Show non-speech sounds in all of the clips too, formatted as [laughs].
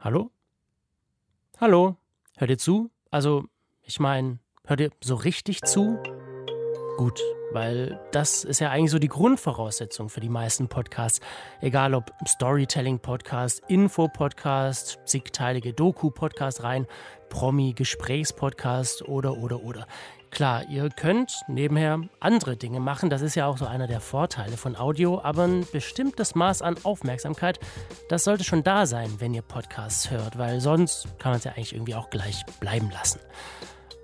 Hallo? Hallo? Hört ihr zu? Also, ich meine, hört ihr so richtig zu? Gut, weil das ist ja eigentlich so die Grundvoraussetzung für die meisten Podcasts. Egal ob Storytelling-Podcast, Info-Podcast, zigteilige Doku-Podcast rein, Promi-Gesprächspodcast oder, oder, oder. Klar, ihr könnt nebenher andere Dinge machen, das ist ja auch so einer der Vorteile von Audio, aber ein bestimmtes Maß an Aufmerksamkeit, das sollte schon da sein, wenn ihr Podcasts hört, weil sonst kann man es ja eigentlich irgendwie auch gleich bleiben lassen.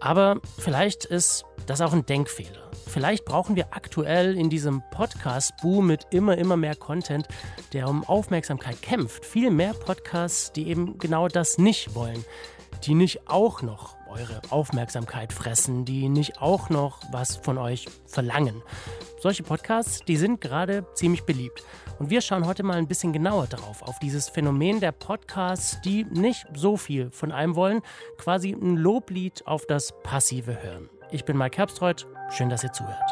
Aber vielleicht ist das auch ein Denkfehler. Vielleicht brauchen wir aktuell in diesem Podcast-Boom mit immer, immer mehr Content, der um Aufmerksamkeit kämpft, viel mehr Podcasts, die eben genau das nicht wollen. Die nicht auch noch eure Aufmerksamkeit fressen, die nicht auch noch was von euch verlangen. Solche Podcasts, die sind gerade ziemlich beliebt. Und wir schauen heute mal ein bisschen genauer darauf, auf dieses Phänomen der Podcasts, die nicht so viel von einem wollen, quasi ein Loblied auf das passive Hören. Ich bin Mike Herbstreuth, schön, dass ihr zuhört.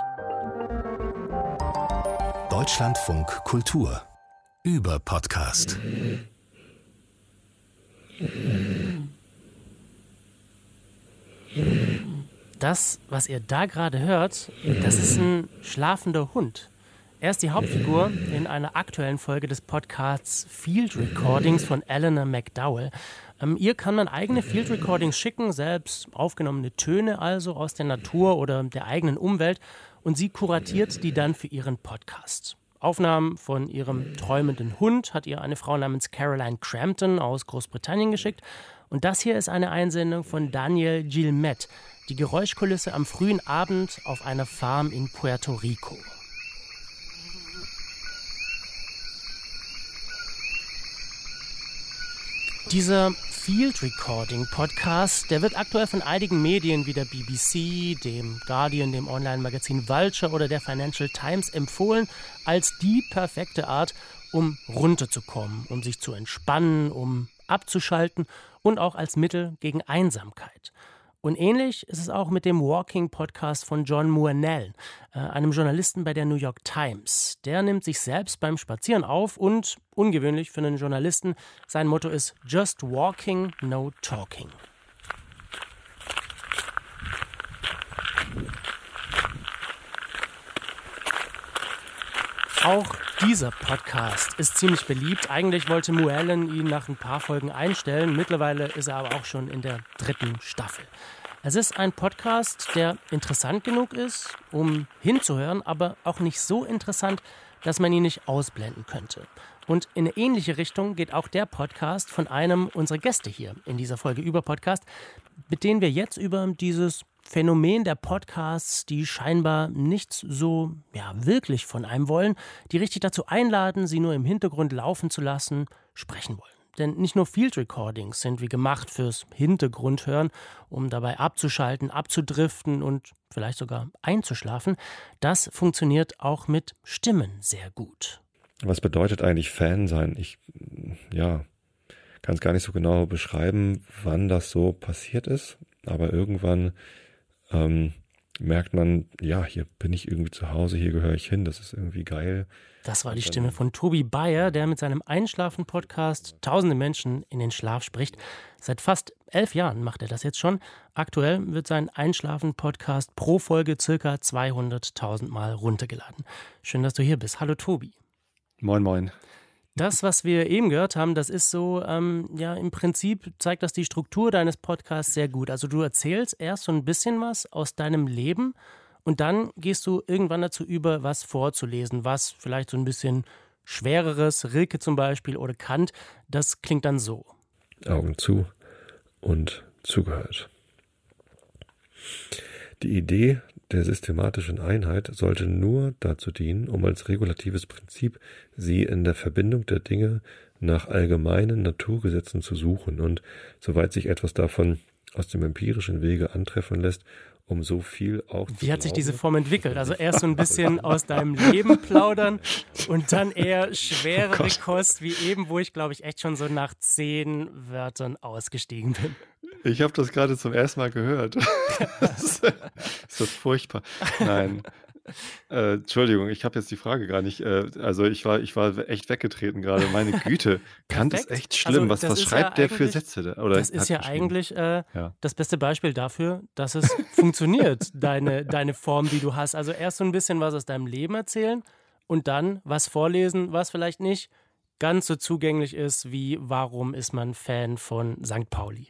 Deutschlandfunk Kultur über Podcast. Das, was ihr da gerade hört, das ist ein schlafender Hund. Er ist die Hauptfigur in einer aktuellen Folge des Podcasts Field Recordings von Eleanor McDowell. Ähm, ihr kann man eigene Field Recordings schicken, selbst aufgenommene Töne also aus der Natur oder der eigenen Umwelt und sie kuratiert die dann für ihren Podcast. Aufnahmen von ihrem träumenden Hund hat ihr eine Frau namens Caroline Crampton aus Großbritannien geschickt und das hier ist eine Einsendung von Daniel Gilmet, die Geräuschkulisse am frühen Abend auf einer Farm in Puerto Rico. Dieser Field Recording Podcast, der wird aktuell von einigen Medien wie der BBC, dem Guardian, dem Online-Magazin Vulture oder der Financial Times empfohlen als die perfekte Art, um runterzukommen, um sich zu entspannen, um abzuschalten und auch als Mittel gegen Einsamkeit. Und ähnlich ist es auch mit dem Walking Podcast von John Muanell, äh, einem Journalisten bei der New York Times. Der nimmt sich selbst beim Spazieren auf und, ungewöhnlich für einen Journalisten, sein Motto ist Just Walking, No Talking. Auch dieser Podcast ist ziemlich beliebt. Eigentlich wollte Muellen ihn nach ein paar Folgen einstellen. Mittlerweile ist er aber auch schon in der dritten Staffel. Es ist ein Podcast, der interessant genug ist, um hinzuhören, aber auch nicht so interessant, dass man ihn nicht ausblenden könnte. Und in eine ähnliche Richtung geht auch der Podcast von einem unserer Gäste hier in dieser Folge über Podcast, mit denen wir jetzt über dieses Phänomen der Podcasts, die scheinbar nichts so ja, wirklich von einem wollen, die richtig dazu einladen, sie nur im Hintergrund laufen zu lassen, sprechen wollen. Denn nicht nur Field Recordings sind wie gemacht fürs Hintergrundhören, um dabei abzuschalten, abzudriften und vielleicht sogar einzuschlafen. Das funktioniert auch mit Stimmen sehr gut. Was bedeutet eigentlich Fan sein? Ich, ja, kann es gar nicht so genau beschreiben, wann das so passiert ist, aber irgendwann ähm, merkt man, ja, hier bin ich irgendwie zu Hause, hier gehöre ich hin, das ist irgendwie geil. Das war die Stimme von Tobi Bayer, der mit seinem Einschlafen-Podcast tausende Menschen in den Schlaf spricht. Seit fast elf Jahren macht er das jetzt schon. Aktuell wird sein Einschlafen-Podcast pro Folge circa 200.000 Mal runtergeladen. Schön, dass du hier bist. Hallo Tobi. Moin, moin. Das, was wir eben gehört haben, das ist so, ähm, ja, im Prinzip zeigt das die Struktur deines Podcasts sehr gut. Also du erzählst erst so ein bisschen was aus deinem Leben und dann gehst du irgendwann dazu über, was vorzulesen, was vielleicht so ein bisschen schwereres, Rilke zum Beispiel oder Kant, das klingt dann so. Augen zu und zugehört. Die Idee der systematischen Einheit sollte nur dazu dienen, um als regulatives Prinzip sie in der Verbindung der Dinge nach allgemeinen Naturgesetzen zu suchen und, soweit sich etwas davon aus dem empirischen Wege antreffen lässt, um so viel auch Wie hat sich diese Form entwickelt? Also erst so ein bisschen aus deinem Leben plaudern und dann eher [laughs] schwerere oh Kost wie eben, wo ich glaube ich echt schon so nach zehn Wörtern ausgestiegen bin. Ich habe das gerade zum ersten Mal gehört. [laughs] das, ist, das furchtbar. Nein, Äh, Entschuldigung, ich habe jetzt die Frage gar nicht. Äh, also ich war, ich war echt weggetreten gerade. Meine [laughs] Güte, Kant ist echt schlimm. Also, was was schreibt ja der für Sätze? Da? Oder das ist ja eigentlich äh, ja. das beste Beispiel dafür, dass es [laughs] funktioniert, deine, deine Form, die du hast. Also erst so ein bisschen was aus deinem Leben erzählen und dann was vorlesen, was vielleicht nicht ganz so zugänglich ist wie warum ist man Fan von St. Pauli.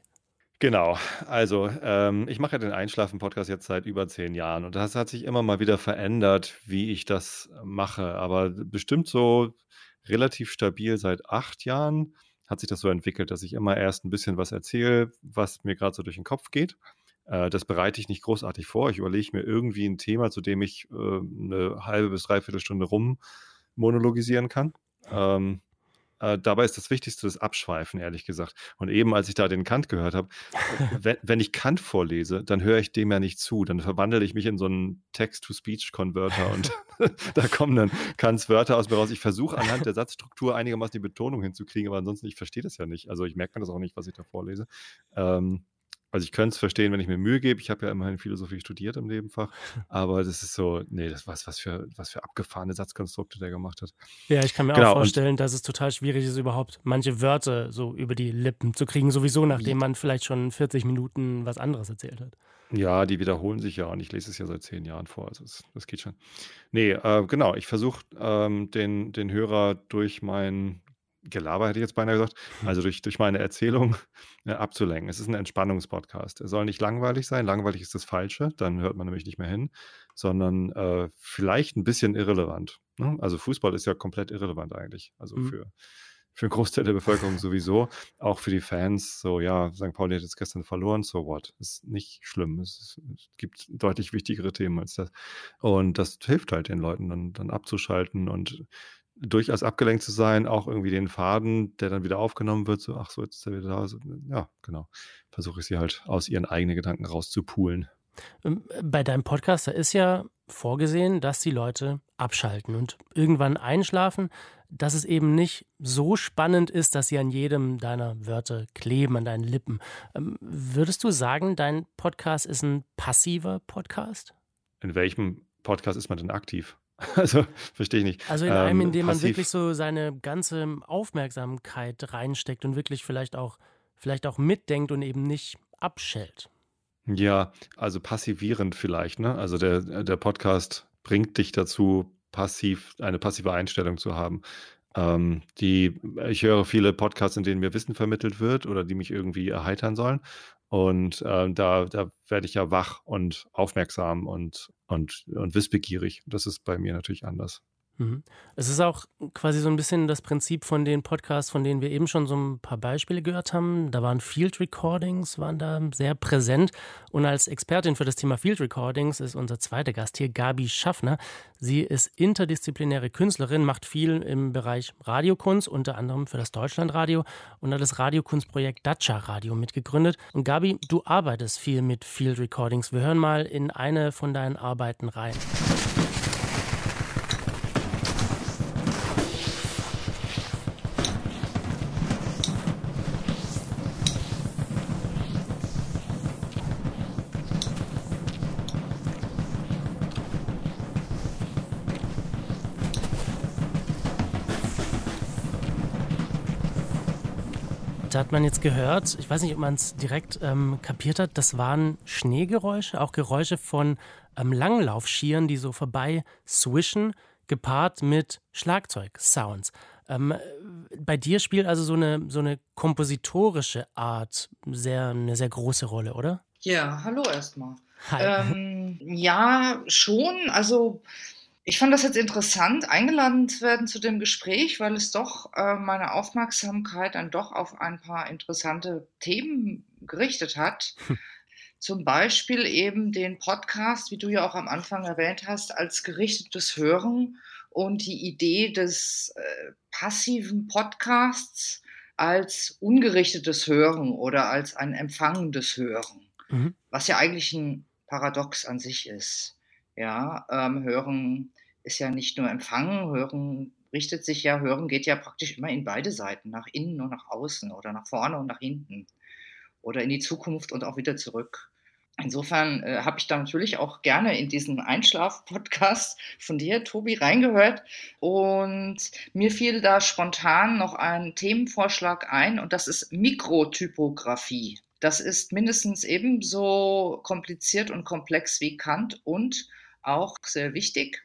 Genau, also ähm, ich mache ja den Einschlafen-Podcast jetzt seit über zehn Jahren und das hat sich immer mal wieder verändert, wie ich das mache. Aber bestimmt so relativ stabil seit acht Jahren hat sich das so entwickelt, dass ich immer erst ein bisschen was erzähle, was mir gerade so durch den Kopf geht. Äh, das bereite ich nicht großartig vor. Ich überlege mir irgendwie ein Thema, zu dem ich äh, eine halbe bis dreiviertel Stunde rum monologisieren kann. Ähm, äh, dabei ist das Wichtigste das Abschweifen, ehrlich gesagt. Und eben, als ich da den Kant gehört habe, [laughs] wenn, wenn, ich Kant vorlese, dann höre ich dem ja nicht zu. Dann verwandle ich mich in so einen Text-to-Speech-Converter und [laughs] da kommen dann Kants Wörter aus mir raus. Ich versuche anhand der Satzstruktur einigermaßen die Betonung hinzukriegen, aber ansonsten, ich verstehe das ja nicht. Also ich merke mir das auch nicht, was ich da vorlese. Ähm, also ich könnte es verstehen, wenn ich mir Mühe gebe. Ich habe ja immerhin Philosophie studiert im Nebenfach. [laughs] Aber das ist so, nee, das was, was für, was für abgefahrene Satzkonstrukte der gemacht hat. Ja, ich kann mir genau, auch vorstellen, dass es total schwierig ist, überhaupt manche Wörter so über die Lippen zu kriegen, sowieso nachdem man vielleicht schon 40 Minuten was anderes erzählt hat. Ja, die wiederholen sich ja und ich lese es ja seit zehn Jahren vor. Also das, das geht schon. Nee, äh, genau. Ich versuche ähm, den, den Hörer durch mein Gelaber hätte ich jetzt beinahe gesagt, also durch, durch meine Erzählung äh, abzulenken. Es ist ein Entspannungspodcast. Er soll nicht langweilig sein. Langweilig ist das Falsche, dann hört man nämlich nicht mehr hin, sondern äh, vielleicht ein bisschen irrelevant. Ne? Also Fußball ist ja komplett irrelevant eigentlich. Also mhm. für, für einen Großteil der Bevölkerung sowieso. Auch für die Fans, so ja, St. Pauli hat jetzt gestern verloren, so what? Ist nicht schlimm. Es, es, gibt deutlich wichtigere Themen als das. Und das hilft halt den Leuten dann, dann abzuschalten und durchaus abgelenkt zu sein, auch irgendwie den Faden, der dann wieder aufgenommen wird, so, ach so, jetzt ist er wieder da. So, ja, genau. Versuche ich sie halt aus ihren eigenen Gedanken rauszupulen. Ähm, bei deinem Podcast, da ist ja vorgesehen, dass die Leute abschalten und irgendwann einschlafen, dass es eben nicht so spannend ist, dass sie an jedem deiner Wörter kleben, an deinen Lippen. Ähm, würdest du sagen, dein Podcast ist ein passiver Podcast? In welchem Podcast ist man denn aktiv? [laughs] Also verstehe ich nicht. Also in einem, in ähm, dem man wirklich so seine ganze Aufmerksamkeit reinsteckt und wirklich vielleicht auch, vielleicht auch mitdenkt und eben nicht abschält. Ja, also passivierend vielleicht, ne? Also der, der Podcast bringt dich dazu, passiv, eine passive Einstellung zu haben. Ähm, die, ich höre viele Podcasts, in denen mir Wissen vermittelt wird oder die mich irgendwie erheitern sollen. Und äh, da, da werde ich ja wach und aufmerksam und, und, und wissbegierig. Das ist bei mir natürlich anders. Mhm. Es ist auch quasi so ein bisschen das Prinzip von den Podcasts, von denen wir eben schon so ein paar Beispiele gehört haben. Da waren Field Recordings, waren da sehr präsent. Und als Expertin für das Thema Field Recordings ist unser zweiter Gast hier Gabi Schaffner. Sie ist interdisziplinäre Künstlerin, macht viel im Bereich Radiokunst, unter anderem für das Deutschlandradio und hat das Radiokunstprojekt Dacia Radio mitgegründet. Und Gabi, du arbeitest viel mit Field Recordings. Wir hören mal in eine von deinen Arbeiten rein. Da hat man jetzt gehört, ich weiß nicht, ob man es direkt ähm, kapiert hat, das waren Schneegeräusche, auch Geräusche von ähm, Langlaufschieren, die so vorbei swischen, gepaart mit Schlagzeug-Sounds. Ähm, bei dir spielt also so eine, so eine kompositorische Art sehr, eine sehr große Rolle, oder? Ja, hallo erstmal. Hi. Ähm, ja, schon. Also ich fand das jetzt interessant, eingeladen zu werden zu dem Gespräch, weil es doch äh, meine Aufmerksamkeit dann doch auf ein paar interessante Themen gerichtet hat. Hm. Zum Beispiel eben den Podcast, wie du ja auch am Anfang erwähnt hast, als gerichtetes Hören und die Idee des äh, passiven Podcasts als ungerichtetes Hören oder als ein empfangendes Hören, mhm. was ja eigentlich ein Paradox an sich ist. Ja, ähm, Hören ist ja nicht nur Empfangen, Hören richtet sich ja, Hören geht ja praktisch immer in beide Seiten, nach innen und nach außen oder nach vorne und nach hinten oder in die Zukunft und auch wieder zurück. Insofern äh, habe ich da natürlich auch gerne in diesen Einschlaf-Podcast von dir, Tobi, reingehört. Und mir fiel da spontan noch ein Themenvorschlag ein und das ist Mikrotypografie. Das ist mindestens ebenso kompliziert und komplex wie Kant und auch sehr wichtig.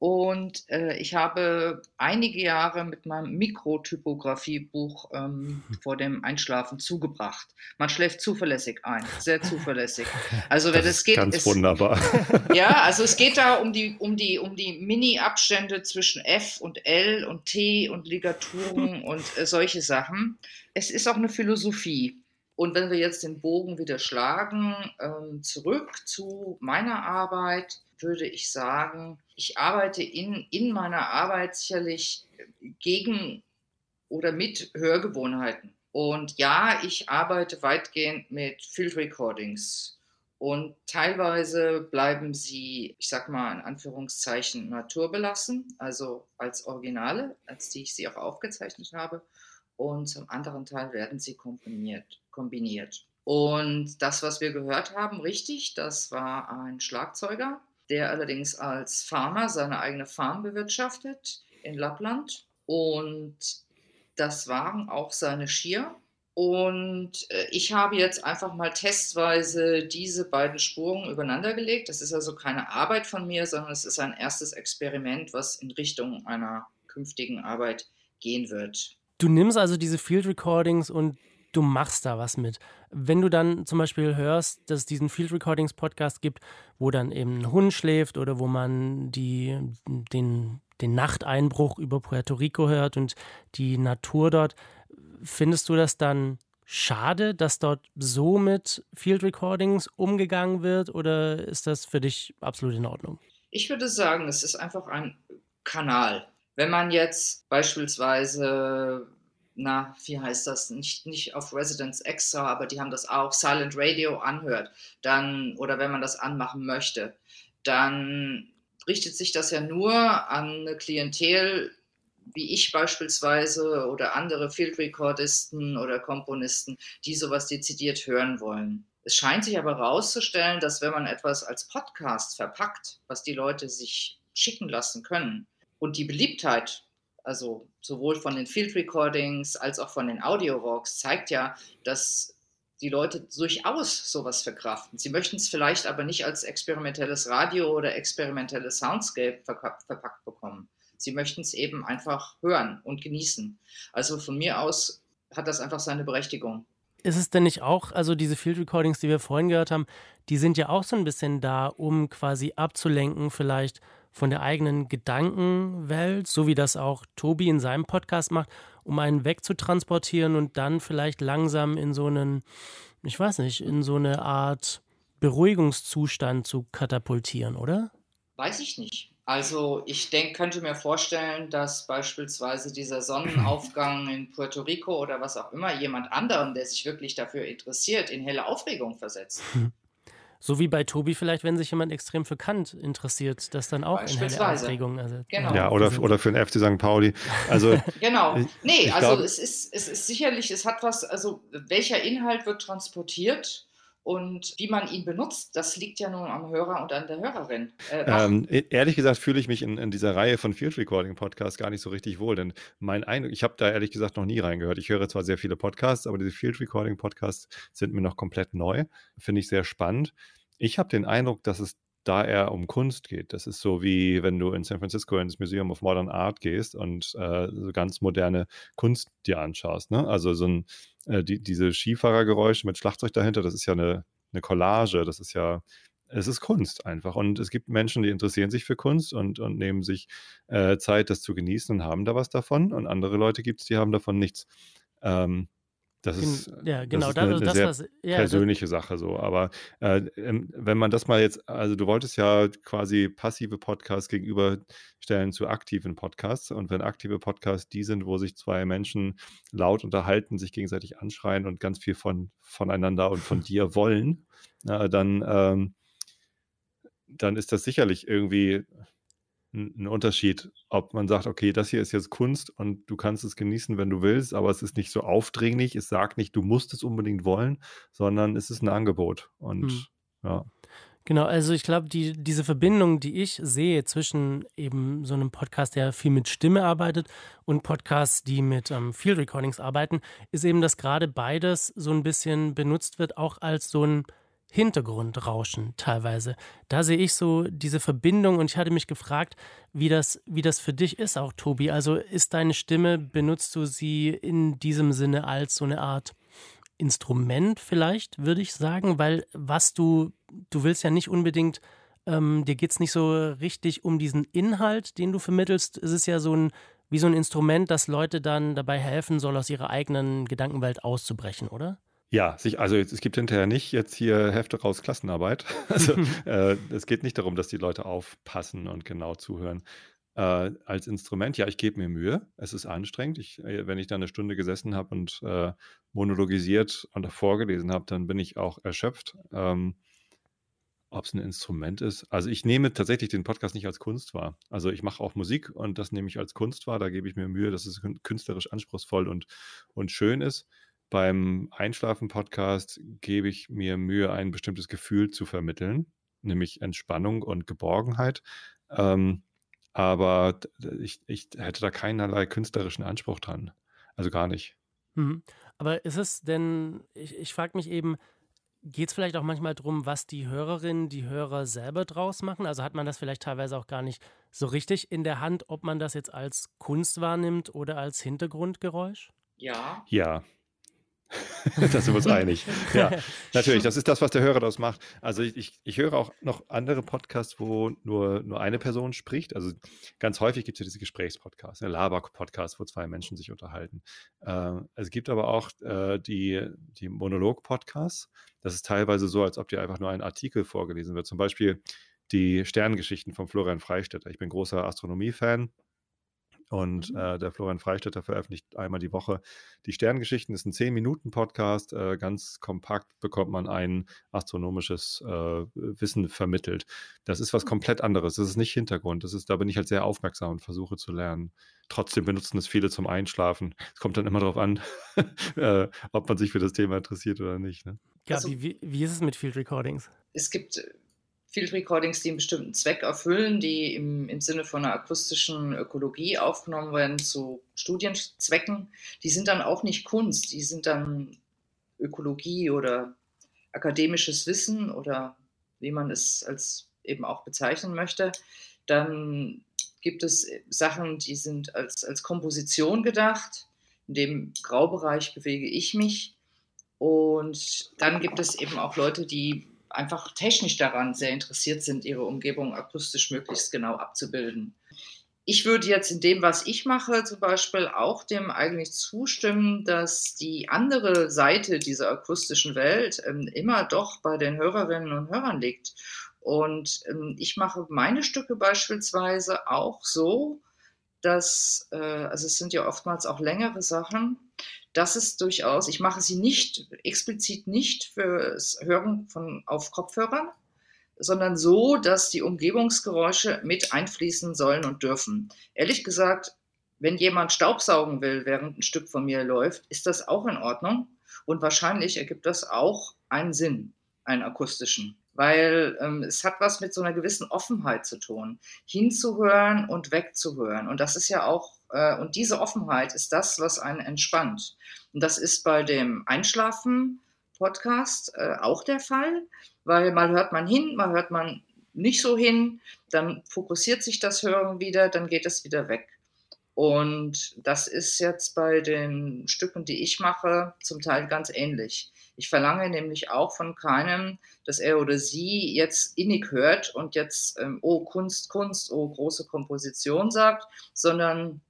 Und äh, ich habe einige Jahre mit meinem Mikrotypografiebuch ähm, hm. [laughs] vor dem Einschlafen zugebracht. Man schläft zuverlässig ein, sehr zuverlässig. [laughs] Also wenn es geht, ganz ist, wunderbar. [laughs] Ja, also es geht da um die um die um die Mini-Abstände zwischen F und L und T und Ligaturen und äh, solche Sachen. Es ist auch eine Philosophie. Und wenn wir jetzt den Bogen wieder schlagen, ähm, zurück zu meiner Arbeit, würde ich sagen, ich arbeite in, in meiner Arbeit sicherlich gegen oder mit Hörgewohnheiten. Und ja, ich arbeite weitgehend mit Field Recordings. Und teilweise bleiben sie, ich sag mal in Anführungszeichen, naturbelassen, also als Originale, als die ich sie auch aufgezeichnet habe. Und zum anderen Teil werden sie kombiniert. kombiniert. Und das, was wir gehört haben, richtig, das war ein Schlagzeuger, der allerdings als Farmer seine eigene Farm bewirtschaftet in Lappland. Und das waren auch seine Skier. Und äh, ich habe jetzt einfach mal testweise diese beiden Spuren übereinander gelegt. Das ist also keine Arbeit von mir, sondern es ist ein erstes Experiment, was in Richtung einer künftigen Arbeit gehen wird. Du nimmst also diese Field Recordings und du machst da was mit. Wenn du dann zum Beispiel hörst, dass es diesen Field Recordings Podcast gibt, wo dann eben ein Hund schläft oder wo man die, den, den Nachteinbruch über Puerto Rico hört und die Natur dort, findest du das dann schade, dass dort so mit Field Recordings umgegangen wird oder ist das für dich absolut in Ordnung? Ich würde sagen, es ist einfach ein Kanal. Wenn man jetzt beispielsweise na, wie heißt das, nicht, nicht auf Residence Extra, aber die haben das auch, Silent Radio anhört, dann, oder wenn man das anmachen möchte, dann richtet sich das ja nur an eine Klientel, wie ich beispielsweise oder andere Field Recordisten oder Komponisten, die sowas dezidiert hören wollen. Es scheint sich aber herauszustellen, dass wenn man etwas als Podcast verpackt, was die Leute sich schicken lassen können und die Beliebtheit also sowohl von den Field Recordings als auch von den Audio Walks, zeigt ja, dass die Leute durchaus sowas verkraften. Sie möchten es vielleicht aber nicht als experimentelles Radio oder experimentelles Soundscape verpackt bekommen. Sie möchten es eben einfach hören und genießen. Also von mir aus hat das einfach seine Berechtigung. Ist es denn nicht auch, also diese Field Recordings, die wir vorhin gehört haben, die sind ja auch so ein bisschen da, um quasi abzulenken, vielleicht von der eigenen Gedankenwelt, so wie das auch Tobi in seinem Podcast macht, um einen wegzutransportieren und dann vielleicht langsam in so einen, ich weiß nicht, in so eine Art Beruhigungszustand zu katapultieren, oder? Weiß ich nicht. Also ich denk, könnte mir vorstellen, dass beispielsweise dieser Sonnenaufgang in Puerto Rico oder was auch immer jemand anderen, der sich wirklich dafür interessiert, in helle Aufregung versetzt. Hm. So wie bei Tobi vielleicht, wenn sich jemand extrem für Kant interessiert, das dann auch in helle Aufregung ersetzt. Genau. Ja, oder, oder für den FC St. Pauli. Also, [laughs] genau. Nee, ich also glaub, es, ist, es ist sicherlich, es hat was, also welcher Inhalt wird transportiert und wie man ihn benutzt, das liegt ja nun am Hörer und an der Hörerin. Äh, ähm, e-, ehrlich gesagt fühle ich mich in, in, dieser Reihe von Field Recording Podcasts gar nicht so richtig wohl, denn mein Eindruck, ich habe da ehrlich gesagt noch nie reingehört. Ich höre zwar sehr viele Podcasts, aber diese Field Recording Podcasts sind mir noch komplett neu. Finde ich sehr spannend. Ich habe den Eindruck, dass es da eher um Kunst geht. Das ist so wie wenn du in San Francisco ins Museum of Modern Art gehst und äh, so ganz moderne Kunst dir anschaust. Ne? Also so ein, äh, die, diese Skifahrergeräusche mit Schlagzeug dahinter, das ist ja eine, eine Collage, das ist ja, es ist Kunst einfach. Und es gibt Menschen, die interessieren sich für Kunst und, und nehmen sich äh, Zeit, das zu genießen und haben da was davon. Und andere Leute gibt es, die haben davon nichts. Ähm, das ist, ja, genau, das ist eine, eine das, sehr was, ja, persönliche das, Sache so. Aber äh, ähm, wenn man das mal jetzt, also du wolltest ja quasi passive Podcasts gegenüberstellen zu aktiven Podcasts. Und wenn aktive Podcasts die sind, wo sich zwei Menschen laut unterhalten, sich gegenseitig anschreien und ganz viel von, voneinander und von [laughs] dir wollen, na, dann, ähm, dann ist das sicherlich irgendwie ein Unterschied, ob man sagt, okay, das hier ist jetzt Kunst und du kannst es genießen, wenn du willst, aber es ist nicht so aufdringlich, es sagt nicht, du musst es unbedingt wollen, sondern es ist ein Angebot. Und hm. Ja. Genau, also ich glaube, die, diese Verbindung, die ich sehe zwischen eben so einem Podcast, der viel mit Stimme arbeitet und Podcasts, die mit ähm, Field Recordings arbeiten, ist eben, dass gerade beides so ein bisschen benutzt wird, auch als so ein Hintergrundrauschen teilweise. Da sehe ich so diese Verbindung und ich hatte mich gefragt, wie das, wie das für dich ist, auch Tobi. Also ist deine Stimme, benutzt du sie in diesem Sinne als so eine Art Instrument vielleicht, würde ich sagen, weil was du, du willst ja nicht unbedingt, ähm, dir geht es nicht so richtig um diesen Inhalt, den du vermittelst. Es ist ja so ein, wie so ein Instrument, das Leute dann dabei helfen soll, aus ihrer eigenen Gedankenwelt auszubrechen, oder? Ja, sich, also es gibt hinterher nicht jetzt hier Hefte raus Klassenarbeit. [laughs] Also [laughs] äh, es geht nicht darum, dass die Leute aufpassen und genau zuhören, äh, als Instrument, ja, ich gebe mir Mühe. Es ist anstrengend. Ich, äh, wenn ich da eine Stunde gesessen habe und äh, monologisiert und vorgelesen habe, dann bin ich auch erschöpft. Ähm, ob es ein Instrument ist. Also ich nehme tatsächlich den Podcast nicht als Kunst wahr. Also ich mache auch Musik und das nehme ich als Kunst wahr. Da gebe ich mir Mühe, dass es künstlerisch anspruchsvoll und, und schön ist. Beim Einschlafen-Podcast gebe ich mir Mühe, ein bestimmtes Gefühl zu vermitteln, nämlich Entspannung und Geborgenheit. Ähm, aber ich, ich hätte da keinerlei künstlerischen Anspruch dran. Also gar nicht. Mhm. Aber ist es denn, ich, ich frage mich eben, geht es vielleicht auch manchmal darum, was die Hörerinnen, die Hörer selber draus machen? Also hat man das vielleicht teilweise auch gar nicht so richtig in der Hand, ob man das jetzt als Kunst wahrnimmt oder als Hintergrundgeräusch? Ja. Ja, [laughs] da sind wir uns einig. Ja, [laughs] natürlich, das ist das, was der Hörer daraus macht. Also ich, ich, ich, höre auch noch andere Podcasts, wo nur, nur eine Person spricht. Also ganz häufig gibt es ja diese Gesprächspodcasts, ne, Laber-Podcasts, wo zwei Menschen sich unterhalten. Äh, es gibt aber auch äh, die, die Monolog-Podcasts. Das ist teilweise so, als ob dir einfach nur ein Artikel vorgelesen wird. Zum Beispiel die Sterngeschichten von Florian Freistetter. Ich bin großer Astronomie-Fan und mhm. äh, der Florian Freistetter veröffentlicht einmal die Woche die Sterngeschichten. Das ist ein 10-Minuten-Podcast. Äh, ganz kompakt bekommt man ein astronomisches äh, Wissen vermittelt. Das ist was mhm. komplett anderes. Das ist nicht Hintergrund. Das ist, da bin ich halt sehr aufmerksam und versuche zu lernen. Trotzdem benutzen es viele zum Einschlafen. Es kommt dann immer darauf an, [laughs] äh, ob man sich für das Thema interessiert oder nicht. Ne? Ja, also, wie, wie ist es mit Field Recordings? Es gibt Field Recordings, die einen bestimmten Zweck erfüllen, die im, im Sinne von einer akustischen Ökologie aufgenommen werden zu Studienzwecken, die sind dann auch nicht Kunst, die sind dann Ökologie oder akademisches Wissen oder wie man es als eben auch bezeichnen möchte. Dann gibt es Sachen, die sind als, als Komposition gedacht. In dem Graubereich bewege ich mich. Und dann gibt es eben auch Leute, die einfach technisch daran sehr interessiert sind, ihre Umgebung akustisch möglichst genau abzubilden. Ich würde jetzt in dem, was ich mache, zum Beispiel auch dem eigentlich zustimmen, dass die andere Seite dieser akustischen Welt ähm, immer doch bei den Hörerinnen und Hörern liegt. Und ähm, ich mache meine Stücke beispielsweise auch so, dass, äh, also es sind ja oftmals auch längere Sachen, das ist durchaus, ich mache sie nicht, explizit nicht fürs Hören von, auf Kopfhörern, sondern so, dass die Umgebungsgeräusche mit einfließen sollen und dürfen. Ehrlich gesagt, wenn jemand Staubsaugen will, während ein Stück von mir läuft, ist das auch in Ordnung. Und wahrscheinlich ergibt das auch einen Sinn, einen akustischen. Weil ähm, es hat was mit so einer gewissen Offenheit zu tun, hinzuhören und wegzuhören. Und das ist ja auch äh, und diese Offenheit ist das, was einen entspannt. Und das ist bei dem Einschlafen-Podcast äh, auch der Fall, weil mal hört man hin, mal hört man nicht so hin, dann fokussiert sich das Hören wieder, dann geht es wieder weg. Und das ist jetzt bei den Stücken, die ich mache, zum Teil ganz ähnlich. Ich verlange nämlich auch von keinem, dass er oder sie jetzt innig hört und jetzt, ähm, oh, Kunst, Kunst, oh, große Komposition sagt, sondern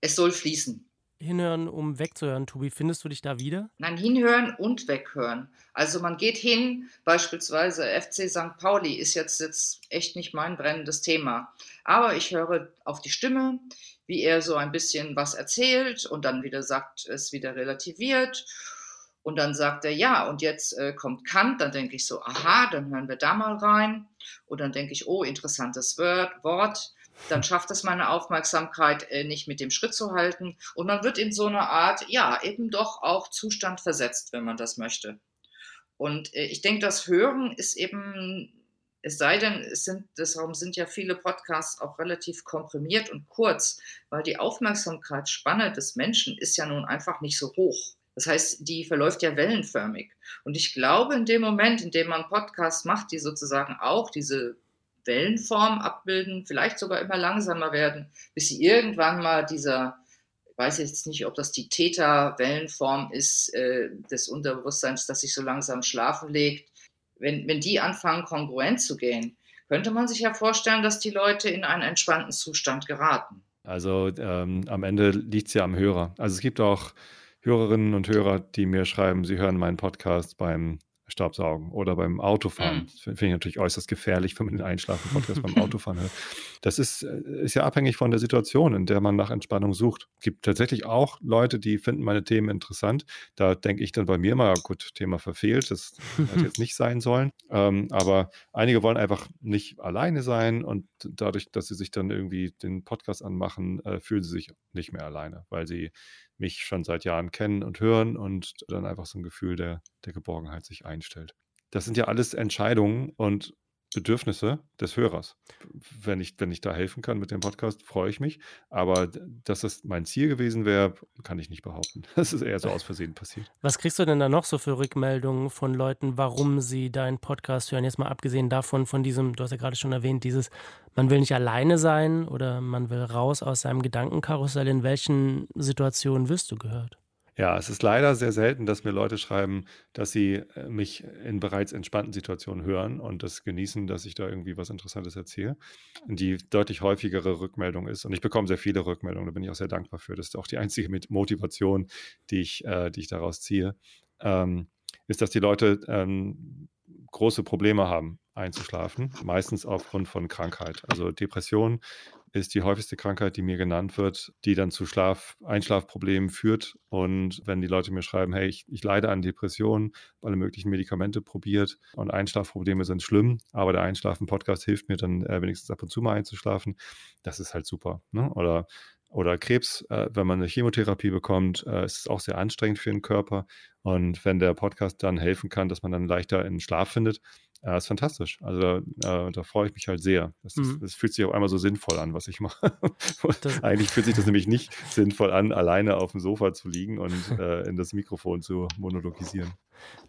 es soll fließen. Hinhören, um wegzuhören, Tobi, findest du dich da wieder? Nein, hinhören und weghören. Also man geht hin, beispielsweise FC St. Pauli ist jetzt, jetzt echt nicht mein brennendes Thema. Aber ich höre auf die Stimme, wie er so ein bisschen was erzählt und dann wieder sagt, es wieder relativiert. Und dann sagt er, ja, und jetzt äh, kommt Kant, dann denke ich so, aha, dann hören wir da mal rein. Und dann denke ich, oh, interessantes Wort. Wort dann schafft es meine Aufmerksamkeit äh, nicht mit dem Schritt zu halten und man wird in so eine Art, ja, eben doch auch Zustand versetzt, wenn man das möchte. Und äh, ich denke, das Hören ist eben, es sei denn, es sind, deshalb sind ja viele Podcasts auch relativ komprimiert und kurz, weil die Aufmerksamkeitsspanne des Menschen ist ja nun einfach nicht so hoch. Das heißt, die verläuft ja wellenförmig. Und ich glaube, in dem Moment, in dem man Podcasts macht, die sozusagen auch diese Wellenform abbilden, vielleicht sogar immer langsamer werden, bis sie irgendwann mal dieser ich weiß jetzt nicht, ob das die Theta-Wellenform ist äh, des Unterbewusstseins, das sich so langsam schlafen legt. Wenn, wenn die anfangen, kongruent zu gehen, könnte man sich ja vorstellen, dass die Leute in einen entspannten Zustand geraten. Also ähm, am Ende liegt es ja am Hörer. Also es gibt auch Hörerinnen und Hörer, die mir schreiben, sie hören meinen Podcast beim Staubsaugen oder beim Autofahren. Mhm. Das finde ich natürlich äußerst gefährlich, wenn man den Einschlafen-Podcast beim [laughs] Autofahren hört. Das ist, äh, ist ja abhängig von der Situation, in der man nach Entspannung sucht. Es gibt tatsächlich auch Leute, die finden meine Themen interessant. Da denke ich dann bei mir mal, gut, Thema verfehlt, das hätte jetzt [laughs] nicht sein sollen. Ähm, aber einige wollen einfach nicht alleine sein und dadurch, dass sie sich dann irgendwie den Podcast anmachen, äh, fühlen sie sich nicht mehr alleine, weil sie mich schon seit Jahren kennen und hören und dann einfach so ein Gefühl der, der Geborgenheit sich einstellt. Das sind ja alles Entscheidungen und Bedürfnisse des Hörers. Wenn ich, wenn ich da helfen kann mit dem Podcast, freue ich mich. Aber dass das mein Ziel gewesen wäre, kann ich nicht behaupten. [laughs] Das ist eher so aus Versehen passiert. Was kriegst du denn da noch so für Rückmeldungen von Leuten, warum sie deinen Podcast hören? Jetzt mal abgesehen davon, von diesem, du hast ja gerade schon erwähnt, dieses, man will nicht alleine sein oder man will raus aus seinem Gedankenkarussell. In welchen Situationen wirst du gehört? Ja, es ist leider sehr selten, dass mir Leute schreiben, dass sie äh, mich in bereits entspannten Situationen hören und das genießen, dass ich da irgendwie was Interessantes erzähle. Die deutlich häufigere Rückmeldung ist, und ich bekomme sehr viele Rückmeldungen, da bin ich auch sehr dankbar für, das ist auch die einzige Motivation, die ich, äh, die ich daraus ziehe, ähm, ist, dass die Leute ähm, große Probleme haben, einzuschlafen, meistens aufgrund von Krankheit. Also Depression ist die häufigste Krankheit, die mir genannt wird, die dann zu Schlaf, Einschlafproblemen führt. Und wenn die Leute mir schreiben, hey, ich, ich leide an Depressionen, alle möglichen Medikamente probiert und Einschlafprobleme sind schlimm, aber der Einschlafen-Podcast hilft mir dann äh, wenigstens ab und zu mal einzuschlafen, das ist halt super. Ne? Oder oder Krebs, äh, wenn man eine Chemotherapie bekommt, äh, ist es auch sehr anstrengend für den Körper. Und wenn der Podcast dann helfen kann, dass man dann leichter in Schlaf findet, ja, ist fantastisch. Also da, äh, da freue ich mich halt sehr. Das, mhm. das, fühlt sich auf einmal so sinnvoll an, was ich mache. [laughs] [laughs] Eigentlich fühlt sich das nämlich nicht sinnvoll an, alleine auf dem Sofa zu liegen und [laughs] äh, in das Mikrofon zu monologisieren.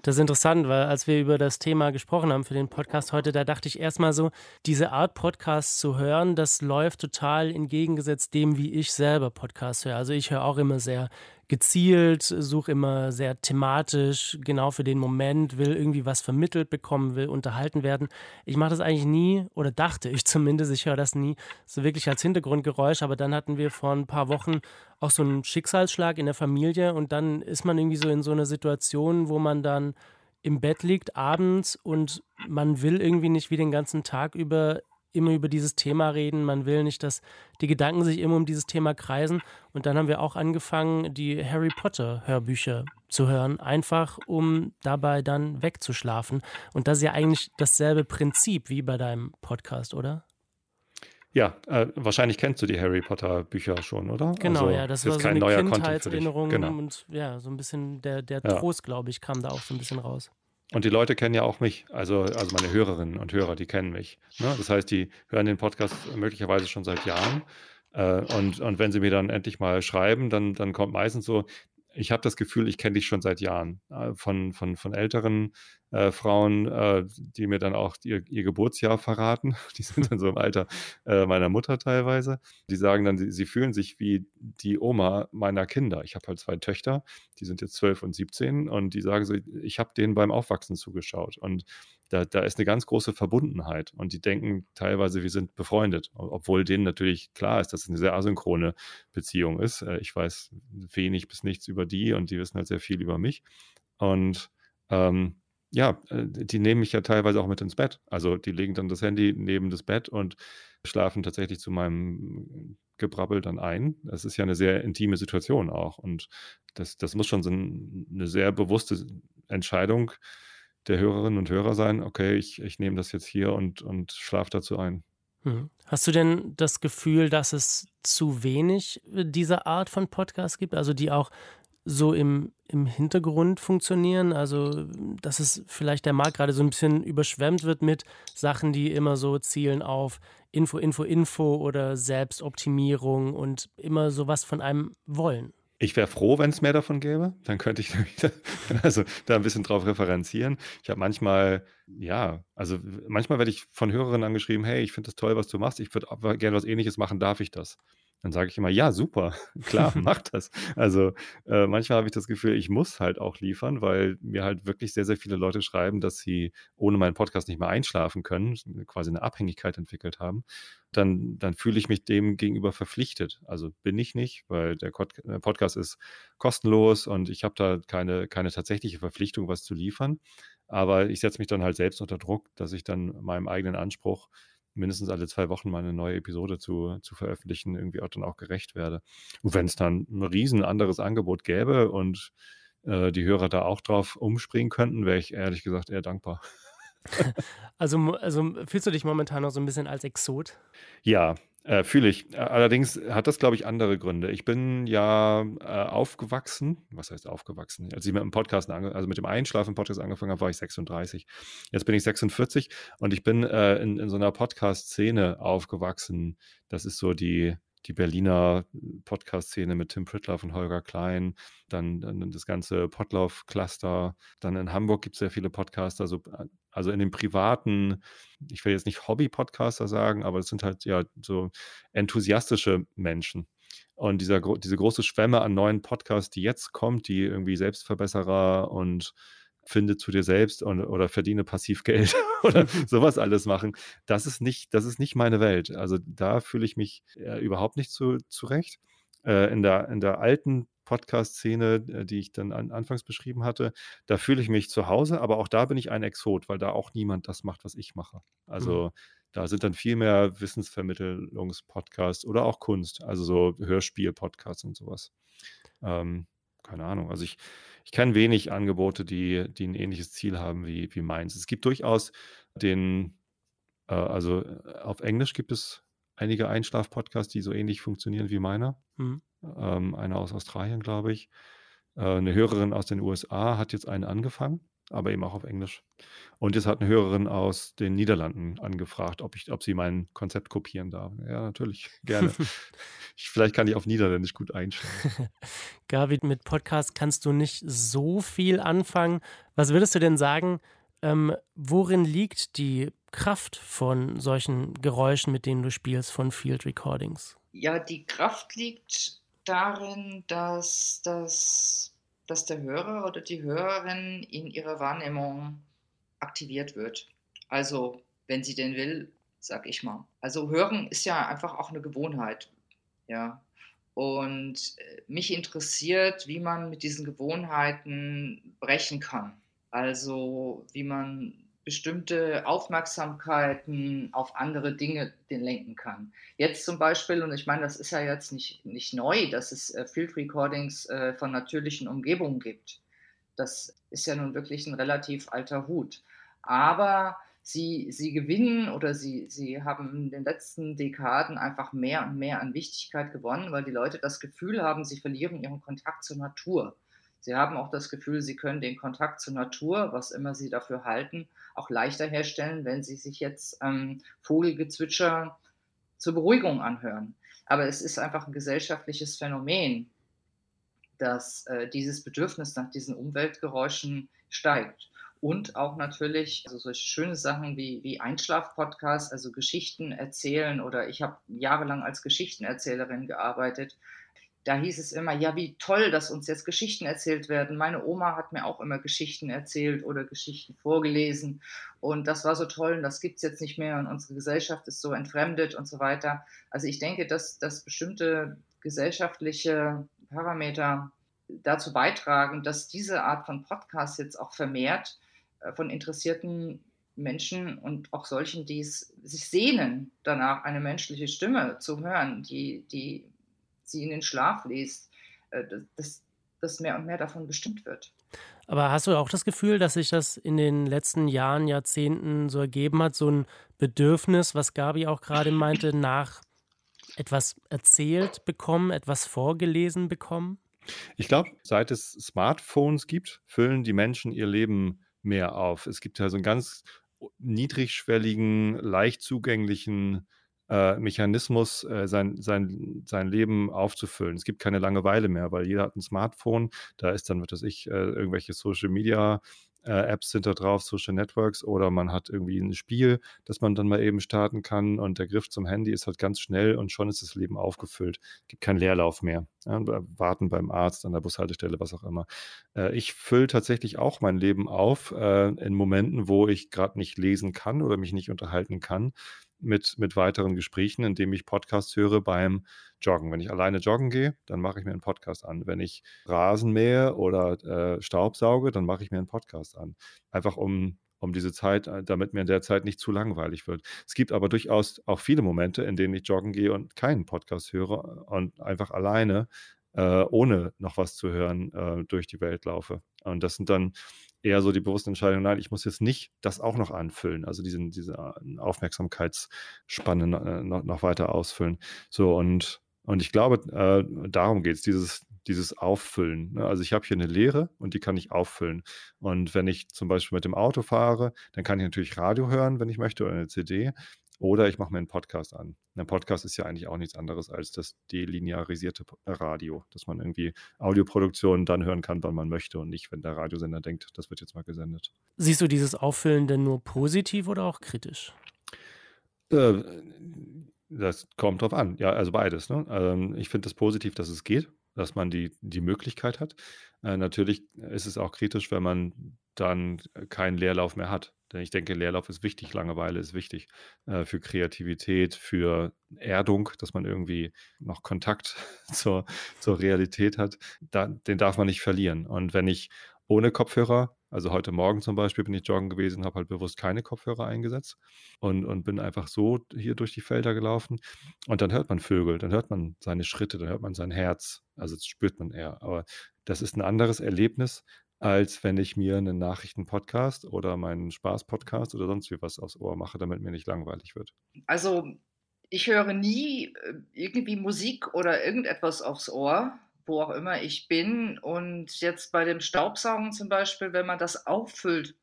Das ist interessant, weil als wir über das Thema gesprochen haben für den Podcast heute, da dachte ich erstmal so, diese Art Podcast zu hören, das läuft total entgegengesetzt dem, wie ich selber Podcasts höre. Also ich höre auch immer sehr gezielt, suche immer sehr thematisch, genau für den Moment, will irgendwie was vermittelt bekommen, will unterhalten werden. Ich mache das eigentlich nie oder dachte ich [laughs] zumindest, ich höre das nie so wirklich als Hintergrundgeräusch, aber dann hatten wir vor ein paar Wochen auch so einen Schicksalsschlag in der Familie und dann ist man irgendwie so in so einer Situation, wo man dann im Bett liegt abends und man will irgendwie nicht wie den ganzen Tag über immer über dieses Thema reden. Man will nicht, dass die Gedanken sich immer um dieses Thema kreisen. Und dann haben wir auch angefangen, die Harry Potter Hörbücher zu hören, einfach um dabei dann wegzuschlafen. Und das ist ja eigentlich dasselbe Prinzip wie bei deinem Podcast, oder? Ja, äh, wahrscheinlich kennst du die Harry Potter Bücher schon, oder? Genau, also, ja, das war so eine Kindheitserinnerung genau. und ja, so ein bisschen der, der Trost, ja. glaube ich, kam da auch so ein bisschen raus. Und die Leute kennen ja auch mich, also, also meine Hörerinnen und Hörer, die kennen mich. Ne? Das heißt, die hören den Podcast möglicherweise schon seit Jahren. Äh, und, und wenn sie mir dann endlich mal schreiben, dann, dann kommt meistens so, ich habe das Gefühl, ich kenne dich schon seit Jahren. Äh, von, von, von älteren äh, Frauen, äh, die mir dann auch ihr, ihr, Geburtsjahr verraten. [laughs] Die sind dann so im Alter äh, meiner Mutter teilweise. Die sagen dann, sie, sie, fühlen sich wie die Oma meiner Kinder. Ich habe halt zwei Töchter, die sind jetzt zwölf und 17 und die sagen so, ich habe denen beim Aufwachsen zugeschaut. Und da, da ist eine ganz große Verbundenheit und die denken teilweise, wir sind befreundet, obwohl denen natürlich klar ist, dass es eine sehr asynchrone Beziehung ist. Äh, ich weiß wenig bis nichts über die und die wissen halt sehr viel über mich. Und ähm, ja, äh, die nehmen mich ja teilweise auch mit ins Bett. Also die legen dann das Handy neben das Bett und schlafen tatsächlich zu meinem Gebrabbel dann ein. Das ist ja eine sehr intime Situation auch. Und das, das muss schon so eine sehr bewusste Entscheidung der Hörerinnen und Hörer sein, okay, ich, ich nehme das jetzt hier und, und schlafe dazu ein. Hm. Hast du denn das Gefühl, dass es zu wenig dieser Art von Podcast gibt, also die auch so im, im Hintergrund funktionieren? Also, dass es vielleicht der Markt gerade so ein bisschen überschwemmt wird mit Sachen, die immer so zielen auf Info, Info, Info oder Selbstoptimierung und immer sowas von einem wollen. Ich wäre froh, wenn es mehr davon gäbe. Dann könnte ich [laughs] also da ein bisschen drauf referenzieren. Ich habe manchmal, ja, also manchmal werde ich von Hörerinnen angeschrieben, hey, ich finde das toll, was du machst. Ich würde gerne was ähnliches machen, darf ich das? Dann sage ich immer, ja, super, [laughs] klar, [laughs] mach das. Also äh, manchmal habe ich das Gefühl, ich muss halt auch liefern, weil mir halt wirklich sehr, sehr viele Leute schreiben, dass sie ohne meinen Podcast nicht mehr einschlafen können, quasi eine Abhängigkeit entwickelt haben. Dann, dann fühle ich mich dem gegenüber verpflichtet. Also bin ich nicht, weil der Podcast ist kostenlos und ich habe da keine, keine tatsächliche Verpflichtung, was zu liefern. Aber ich setze mich dann halt selbst unter Druck, dass ich dann meinem eigenen Anspruch mindestens alle zwei Wochen mal eine neue Episode zu, zu veröffentlichen, irgendwie auch dann auch gerecht werde. Und wenn es dann ein riesen anderes Angebot gäbe und äh, die Hörer da auch drauf umspringen könnten, wäre ich ehrlich gesagt eher dankbar. [laughs] Also, also fühlst du dich momentan noch so ein bisschen als Exot? Ja, äh, Fühle ich. Allerdings hat das, glaube ich, andere Gründe. Ich bin ja äh, aufgewachsen. Was heißt aufgewachsen? Als ich mit dem Podcast, also mit dem Einschlafen-Podcast angefangen habe, war ich 36. Jetzt bin ich 46 und ich bin äh, in, in so einer Podcast-Szene aufgewachsen. Das ist so die, die Berliner Podcast-Szene mit Tim Pritloff und Holger Klein, dann, dann das ganze Potlauf-Cluster. Dann in Hamburg gibt es sehr viele Podcaster, also, also in den privaten, ich will jetzt nicht Hobby-Podcaster sagen, aber es sind halt ja so enthusiastische Menschen. Und dieser, diese große Schwemme an neuen Podcasts, die jetzt kommt, die irgendwie Selbstverbesserer und finde zu dir selbst und, oder verdiene passiv Geld [laughs] oder [laughs] sowas alles machen. Das ist nicht, das ist nicht meine Welt. Also da fühle ich mich äh, überhaupt nicht zu, zurecht. Äh, in, der, in der alten Podcast-Szene, äh, die ich dann an, anfangs beschrieben hatte, da fühle ich mich zu Hause, aber auch da bin ich ein Exot, weil da auch niemand das macht, was ich mache. Also mhm. da sind dann viel mehr Wissensvermittlungspodcasts oder auch Kunst, also so Hörspiel-Podcasts und sowas. Ähm, keine Ahnung. Also ich, ich kenne wenig Angebote, die, die ein ähnliches Ziel haben wie, wie meins. Es gibt durchaus den, äh, also äh, auf Englisch gibt es einige Einschlaf-Podcasts, die so ähnlich funktionieren wie meiner. Mhm. Ähm, einer aus Australien, glaube ich. Äh, eine Hörerin aus den USA hat jetzt einen angefangen aber eben auch auf Englisch. Und jetzt hat eine Hörerin aus den Niederlanden angefragt, ob, ich, ob sie mein Konzept kopieren darf. Ja, natürlich, gerne. [laughs] ich, vielleicht kann ich auf Niederländisch gut einstellen. [laughs] Gabi, mit Podcast kannst du nicht so viel anfangen. Was würdest du denn sagen, ähm, worin liegt die Kraft von solchen Geräuschen, mit denen du spielst, von Field Recordings? Ja, die Kraft liegt darin, dass das dass der Hörer oder die Hörerin in ihrer Wahrnehmung aktiviert wird. Also, wenn sie denn will, sag ich mal. Also, hören ist ja einfach auch eine Gewohnheit. Ja. Und äh, mich interessiert, wie man mit diesen Gewohnheiten brechen kann. Also, wie man bestimmte Aufmerksamkeiten auf andere Dinge den lenken kann. Jetzt zum Beispiel, und ich meine, das ist ja jetzt nicht, nicht neu, dass es äh, Field Recordings äh, von natürlichen Umgebungen gibt. Das ist ja nun wirklich ein relativ alter Hut. Aber sie, sie gewinnen oder sie, sie haben in den letzten Dekaden einfach mehr und mehr an Wichtigkeit gewonnen, weil die Leute das Gefühl haben, sie verlieren ihren Kontakt zur Natur. Sie haben auch das Gefühl, sie können den Kontakt zur Natur, was immer sie dafür halten, auch leichter herstellen, wenn sie sich jetzt ähm, Vogelgezwitscher zur Beruhigung anhören. Aber es ist einfach ein gesellschaftliches Phänomen, dass äh, dieses Bedürfnis nach diesen Umweltgeräuschen steigt. Und auch natürlich also solche schöne Sachen wie, wie Einschlaf-Podcasts, also Geschichten erzählen oder ich habe jahrelang als Geschichtenerzählerin gearbeitet da hieß es immer, ja, wie toll, dass uns jetzt Geschichten erzählt werden. Meine Oma hat mir auch immer Geschichten erzählt oder Geschichten vorgelesen. Und das war so toll und das gibt es jetzt nicht mehr und unsere Gesellschaft ist so entfremdet und so weiter. Also ich denke, dass, dass bestimmte gesellschaftliche Parameter dazu beitragen, dass diese Art von Podcast jetzt auch vermehrt äh, von interessierten Menschen und auch solchen, die es sich sehnen, danach eine menschliche Stimme zu hören, die, die sie in den Schlaf liest, äh, dass, dass mehr und mehr davon bestimmt wird. Aber hast du auch das Gefühl, dass sich das in den letzten Jahren, Jahrzehnten so ergeben hat, so ein Bedürfnis, was Gabi auch gerade meinte, nach etwas erzählt bekommen, etwas vorgelesen bekommen? Ich glaube, seit es Smartphones gibt, füllen die Menschen ihr Leben mehr auf. Es gibt ja so einen ganz niedrigschwelligen, leicht zugänglichen äh, Mechanismus, äh, sein, sein, sein Leben aufzufüllen. Es gibt keine Langeweile mehr, weil jeder hat ein Smartphone. Da ist dann, was weiß ich, äh, irgendwelche Social Media äh, Apps sind da drauf, Social Networks, oder man hat irgendwie ein Spiel, das man dann mal eben starten kann und der Griff zum Handy ist halt ganz schnell und schon ist das Leben aufgefüllt. Gibt keinen Leerlauf mehr. Ja, warten beim Arzt, an der Bushaltestelle, was auch immer. Äh, ich fülle tatsächlich auch mein Leben auf äh, in Momenten, wo ich gerade nicht lesen kann oder mich nicht unterhalten kann mit, mit weiteren Gesprächen, indem ich Podcasts höre beim Joggen. Wenn ich alleine joggen gehe, dann mache ich mir einen Podcast an. Wenn ich Rasen mähe oder äh, Staubsauge, dann mache ich mir einen Podcast an. Einfach um, um diese Zeit, äh, damit mir in der Zeit nicht zu langweilig wird. Es gibt aber durchaus auch viele Momente, in denen ich joggen gehe und keinen Podcast höre und einfach alleine, äh, ohne noch was zu hören, äh, durch die Welt laufe. Und das sind dann eher so die bewusste Entscheidung, nein, ich muss jetzt nicht das auch noch anfüllen, also diesen, diese äh, Aufmerksamkeitsspanne äh, noch, noch weiter ausfüllen. So, und, und ich glaube, äh, darum geht es, dieses, dieses Auffüllen. Ne? Also ich habe hier eine Lehre und die kann ich auffüllen. Und wenn ich zum Beispiel mit dem Auto fahre, dann kann ich natürlich Radio hören, wenn ich möchte, oder eine CD. Oder ich mache mir einen Podcast an. Ein Podcast ist ja eigentlich auch nichts anderes als das delinearisierte Radio, dass man irgendwie Audioproduktionen dann hören kann, wann man möchte und nicht, wenn der Radiosender denkt, das wird jetzt mal gesendet. Siehst du dieses Auffüllen denn nur positiv oder auch kritisch? Äh, das kommt drauf an. Ja, also beides. Ne? Ähm, ich finde es das positiv, dass es geht, dass man die, die Möglichkeit hat. Äh, natürlich ist es auch kritisch, wenn man dann keinen Leerlauf mehr hat. Denn ich denke, Leerlauf ist wichtig, Langeweile ist wichtig äh, für Kreativität, für Erdung, dass man irgendwie noch Kontakt [laughs] zur, zur Realität hat. Da, den darf man nicht verlieren. Und wenn ich ohne Kopfhörer, also heute Morgen zum Beispiel bin ich joggen gewesen, habe halt bewusst keine Kopfhörer eingesetzt und, und bin einfach so hier durch die Felder gelaufen. Und dann hört man Vögel, dann hört man seine Schritte, dann hört man sein Herz. Also das spürt man eher. Aber das ist ein anderes Erlebnis, als wenn ich mir einen Nachrichtenpodcast oder meinen Spaß-Podcast oder sonst wie was aufs Ohr mache, damit mir nicht langweilig wird. Also ich höre nie äh, irgendwie Musik oder irgendetwas aufs Ohr, wo auch immer ich bin. Und jetzt bei dem Staubsaugen zum Beispiel, wenn man das auffüllt,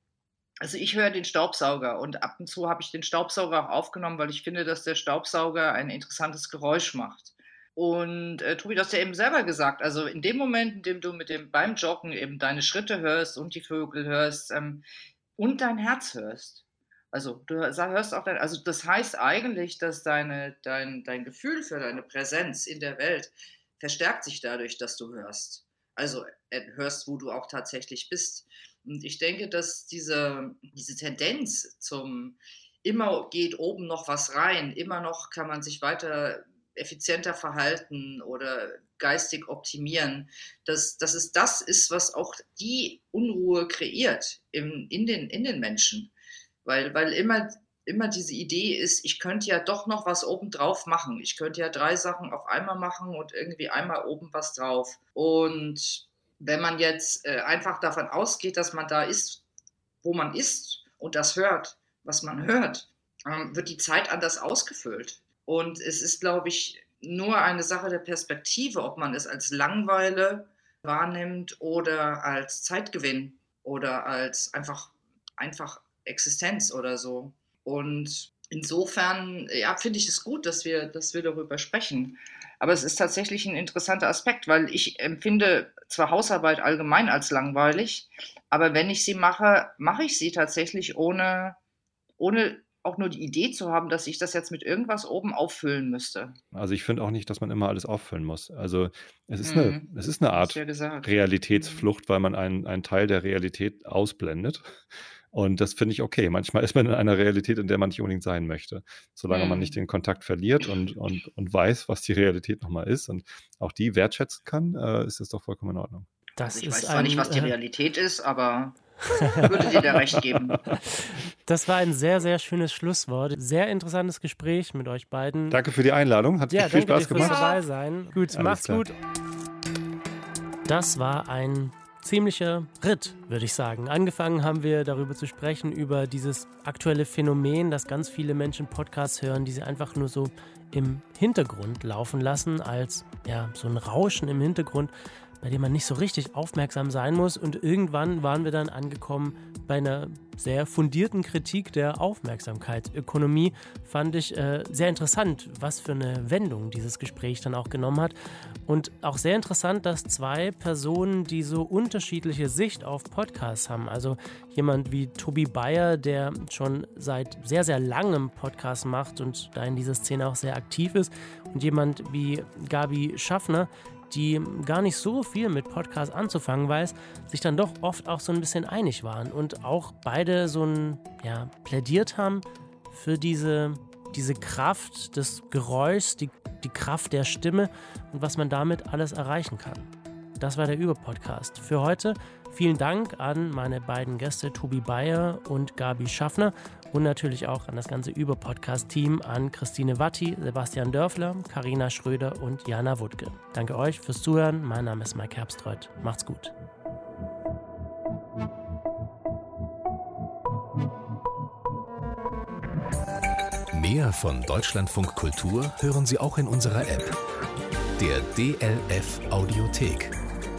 also ich höre den Staubsauger und ab und zu habe ich den Staubsauger auch aufgenommen, weil ich finde, dass der Staubsauger ein interessantes Geräusch macht. Und äh, Tobi, du hast ja eben selber gesagt, also in dem Moment, in dem du mit dem beim Joggen eben deine Schritte hörst und die Vögel hörst ähm, und dein Herz hörst. Also du hörst auch dein, also das heißt eigentlich, dass deine, dein, dein Gefühl für deine Präsenz in der Welt verstärkt sich dadurch, dass du hörst. Also äh, hörst, wo du auch tatsächlich bist. Und ich denke, dass diese, diese Tendenz zum immer geht oben noch was rein, immer noch kann man sich weiter effizienter verhalten oder geistig optimieren, dass, dass es das ist, was auch die Unruhe kreiert im, in, den, in den Menschen. Weil, weil immer, immer diese Idee ist, ich könnte ja doch noch was obendrauf machen. Ich könnte ja drei Sachen auf einmal machen und irgendwie einmal oben was drauf. Und wenn man jetzt äh, einfach davon ausgeht, dass man da ist, wo man ist und das hört, was man hört, ähm, wird die Zeit anders ausgefüllt. Und es ist, glaube ich, nur eine Sache der Perspektive, ob man es als Langweile wahrnimmt oder als Zeitgewinn oder als einfach, einfach Existenz oder so. Und insofern, ja, finde ich es gut, dass wir, dass wir darüber sprechen. Aber es ist tatsächlich ein interessanter Aspekt, weil ich empfinde zwar Hausarbeit allgemein als langweilig, aber wenn ich sie mache, mache ich sie tatsächlich ohne, ohne auch nur die Idee zu haben, dass ich das jetzt mit irgendwas oben auffüllen müsste. Also ich finde auch nicht, dass man immer alles auffüllen muss. Also es ist, mhm. eine, es ist eine Art ja Realitätsflucht, weil man einen, einen Teil der Realität ausblendet. Und das finde ich okay. Manchmal ist man in einer Realität, in der man nicht unbedingt sein möchte. Solange mhm. man nicht den Kontakt verliert und, und, und weiß, was die Realität nochmal ist und auch die wertschätzen kann, äh, ist das doch vollkommen in Ordnung. Das also ich weiß zwar ein, nicht, was die äh, Realität ist, aber [laughs] würde dir da recht geben. Das war ein sehr, sehr schönes Schlusswort. Sehr interessantes Gespräch mit euch beiden. Danke für die Einladung. Hat ja, viel Spaß gemacht. Ja, dabei sein. Gut, Alles macht's klar. gut. Das war ein ziemlicher Ritt, würde ich sagen. Angefangen haben wir darüber zu sprechen, über dieses aktuelle Phänomen, dass ganz viele Menschen Podcasts hören, die sie einfach nur so im Hintergrund laufen lassen, als ja, so ein Rauschen im Hintergrund bei dem man nicht so richtig aufmerksam sein muss. Und irgendwann waren wir dann angekommen bei einer sehr fundierten Kritik der Aufmerksamkeitsökonomie. Fand ich äh, sehr interessant, was für eine Wendung dieses Gespräch dann auch genommen hat. Und auch sehr interessant, dass zwei Personen, die so unterschiedliche Sicht auf Podcasts haben, also jemand wie Tobi Bayer, der schon seit sehr, sehr langem Podcast macht und da in dieser Szene auch sehr aktiv ist, und jemand wie Gabi Schaffner, die gar nicht so viel mit Podcasts anzufangen weiß, sich dann doch oft auch so ein bisschen einig waren und auch beide so ein, ja, plädiert haben für diese, diese Kraft des Geräuschs, die, die Kraft der Stimme und was man damit alles erreichen kann. Das war der Über-Podcast. Für heute vielen Dank an meine beiden Gäste Tobi Bayer und Gabi Schaffner und natürlich auch an das ganze Über-Podcast-Team, an Christine Watti, Sebastian Dörfler, Karina Schröder und Jana Wuttke. Danke euch fürs Zuhören. Mein Name ist Mike Herbstreuth. Macht's gut. Mehr von Deutschlandfunk Kultur hören Sie auch in unserer App, der DLF Audiothek.